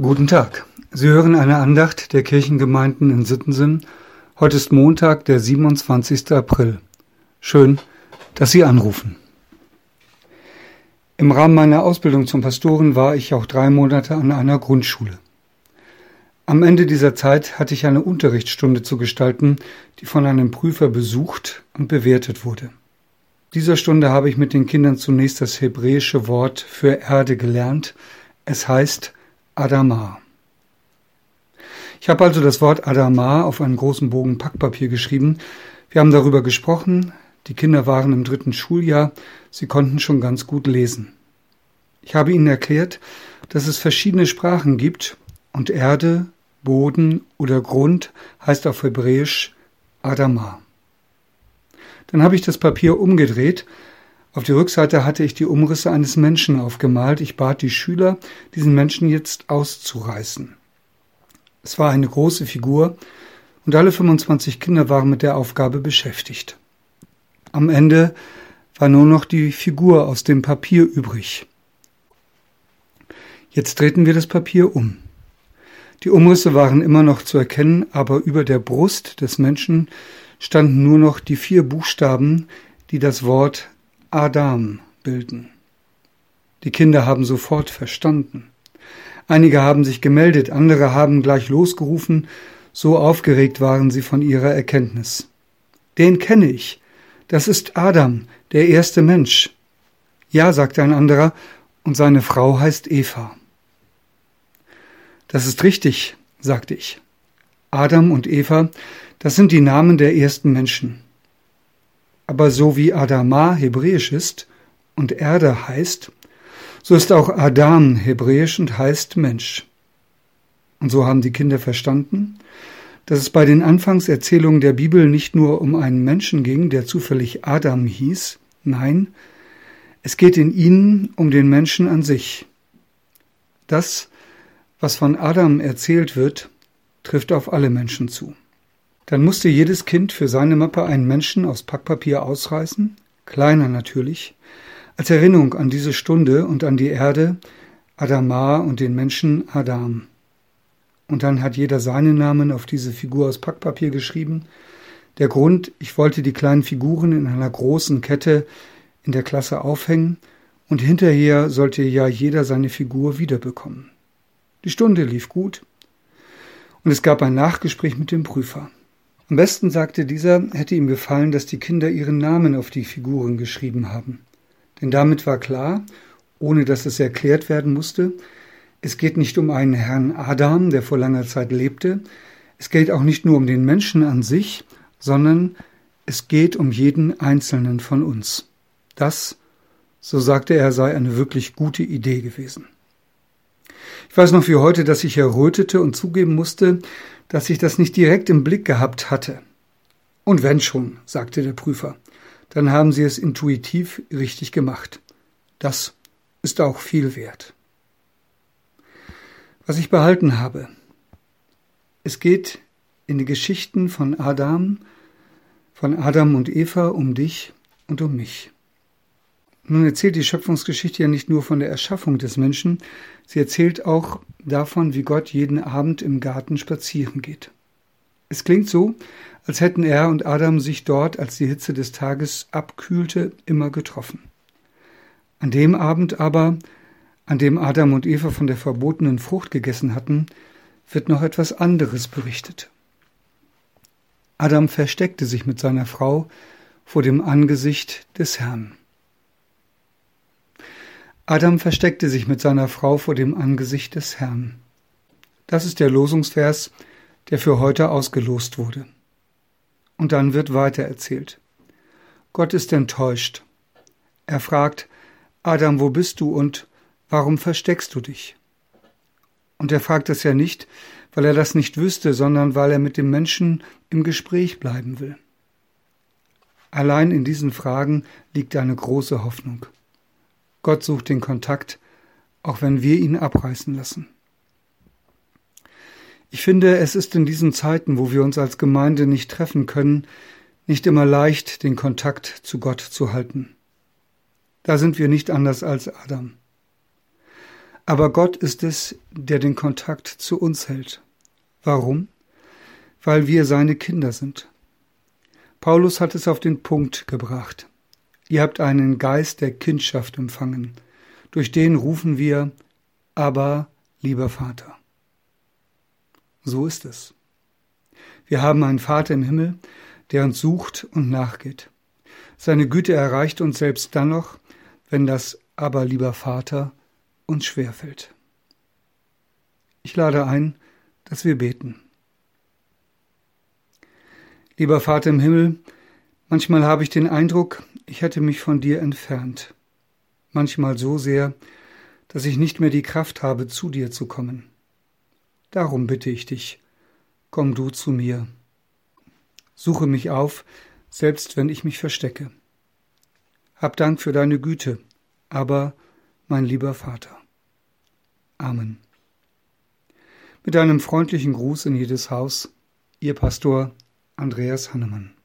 Guten Tag. Sie hören eine Andacht der Kirchengemeinden in Sittensen. Heute ist Montag, der 27. April. Schön, dass Sie anrufen. Im Rahmen meiner Ausbildung zum Pastoren war ich auch drei Monate an einer Grundschule. Am Ende dieser Zeit hatte ich eine Unterrichtsstunde zu gestalten, die von einem Prüfer besucht und bewertet wurde. Dieser Stunde habe ich mit den Kindern zunächst das hebräische Wort für Erde gelernt. Es heißt Adama. Ich habe also das Wort Adama auf einen großen Bogen Packpapier geschrieben. Wir haben darüber gesprochen. Die Kinder waren im dritten Schuljahr. Sie konnten schon ganz gut lesen. Ich habe ihnen erklärt, dass es verschiedene Sprachen gibt und Erde, Boden oder Grund heißt auf Hebräisch Adama. Dann habe ich das Papier umgedreht auf die Rückseite hatte ich die Umrisse eines Menschen aufgemalt. Ich bat die Schüler, diesen Menschen jetzt auszureißen. Es war eine große Figur und alle 25 Kinder waren mit der Aufgabe beschäftigt. Am Ende war nur noch die Figur aus dem Papier übrig. Jetzt drehten wir das Papier um. Die Umrisse waren immer noch zu erkennen, aber über der Brust des Menschen standen nur noch die vier Buchstaben, die das Wort Adam bilden. Die Kinder haben sofort verstanden. Einige haben sich gemeldet, andere haben gleich losgerufen, so aufgeregt waren sie von ihrer Erkenntnis. Den kenne ich. Das ist Adam, der erste Mensch. Ja, sagte ein anderer, und seine Frau heißt Eva. Das ist richtig, sagte ich. Adam und Eva, das sind die Namen der ersten Menschen. Aber so wie Adama hebräisch ist und Erde heißt, so ist auch Adam hebräisch und heißt Mensch. Und so haben die Kinder verstanden, dass es bei den Anfangserzählungen der Bibel nicht nur um einen Menschen ging, der zufällig Adam hieß, nein, es geht in ihnen um den Menschen an sich. Das, was von Adam erzählt wird, trifft auf alle Menschen zu. Dann musste jedes Kind für seine Mappe einen Menschen aus Packpapier ausreißen, kleiner natürlich, als Erinnerung an diese Stunde und an die Erde, Adama und den Menschen Adam. Und dann hat jeder seinen Namen auf diese Figur aus Packpapier geschrieben. Der Grund, ich wollte die kleinen Figuren in einer großen Kette in der Klasse aufhängen und hinterher sollte ja jeder seine Figur wiederbekommen. Die Stunde lief gut und es gab ein Nachgespräch mit dem Prüfer. Am besten sagte dieser, hätte ihm gefallen, dass die Kinder ihren Namen auf die Figuren geschrieben haben. Denn damit war klar, ohne dass es erklärt werden musste, es geht nicht um einen Herrn Adam, der vor langer Zeit lebte, es geht auch nicht nur um den Menschen an sich, sondern es geht um jeden einzelnen von uns. Das, so sagte er, sei eine wirklich gute Idee gewesen. Ich weiß noch wie heute, dass ich errötete und zugeben musste, dass ich das nicht direkt im Blick gehabt hatte. Und wenn schon, sagte der Prüfer, dann haben Sie es intuitiv richtig gemacht. Das ist auch viel wert. Was ich behalten habe. Es geht in die Geschichten von Adam, von Adam und Eva um dich und um mich. Nun erzählt die Schöpfungsgeschichte ja nicht nur von der Erschaffung des Menschen, sie erzählt auch davon, wie Gott jeden Abend im Garten spazieren geht. Es klingt so, als hätten er und Adam sich dort, als die Hitze des Tages abkühlte, immer getroffen. An dem Abend aber, an dem Adam und Eva von der verbotenen Frucht gegessen hatten, wird noch etwas anderes berichtet. Adam versteckte sich mit seiner Frau vor dem Angesicht des Herrn. Adam versteckte sich mit seiner Frau vor dem Angesicht des Herrn. Das ist der Losungsvers, der für heute ausgelost wurde. Und dann wird weiter erzählt. Gott ist enttäuscht. Er fragt, Adam, wo bist du und warum versteckst du dich? Und er fragt das ja nicht, weil er das nicht wüsste, sondern weil er mit dem Menschen im Gespräch bleiben will. Allein in diesen Fragen liegt eine große Hoffnung. Gott sucht den Kontakt, auch wenn wir ihn abreißen lassen. Ich finde, es ist in diesen Zeiten, wo wir uns als Gemeinde nicht treffen können, nicht immer leicht, den Kontakt zu Gott zu halten. Da sind wir nicht anders als Adam. Aber Gott ist es, der den Kontakt zu uns hält. Warum? Weil wir seine Kinder sind. Paulus hat es auf den Punkt gebracht. Ihr habt einen Geist der Kindschaft empfangen. Durch den rufen wir, aber lieber Vater. So ist es. Wir haben einen Vater im Himmel, der uns sucht und nachgeht. Seine Güte erreicht uns selbst dann noch, wenn das aber lieber Vater uns schwerfällt. Ich lade ein, dass wir beten. Lieber Vater im Himmel, manchmal habe ich den Eindruck, ich hätte mich von dir entfernt. Manchmal so sehr, dass ich nicht mehr die Kraft habe, zu dir zu kommen. Darum bitte ich dich, komm du zu mir. Suche mich auf, selbst wenn ich mich verstecke. Hab Dank für deine Güte, aber mein lieber Vater. Amen. Mit einem freundlichen Gruß in jedes Haus, Ihr Pastor Andreas Hannemann.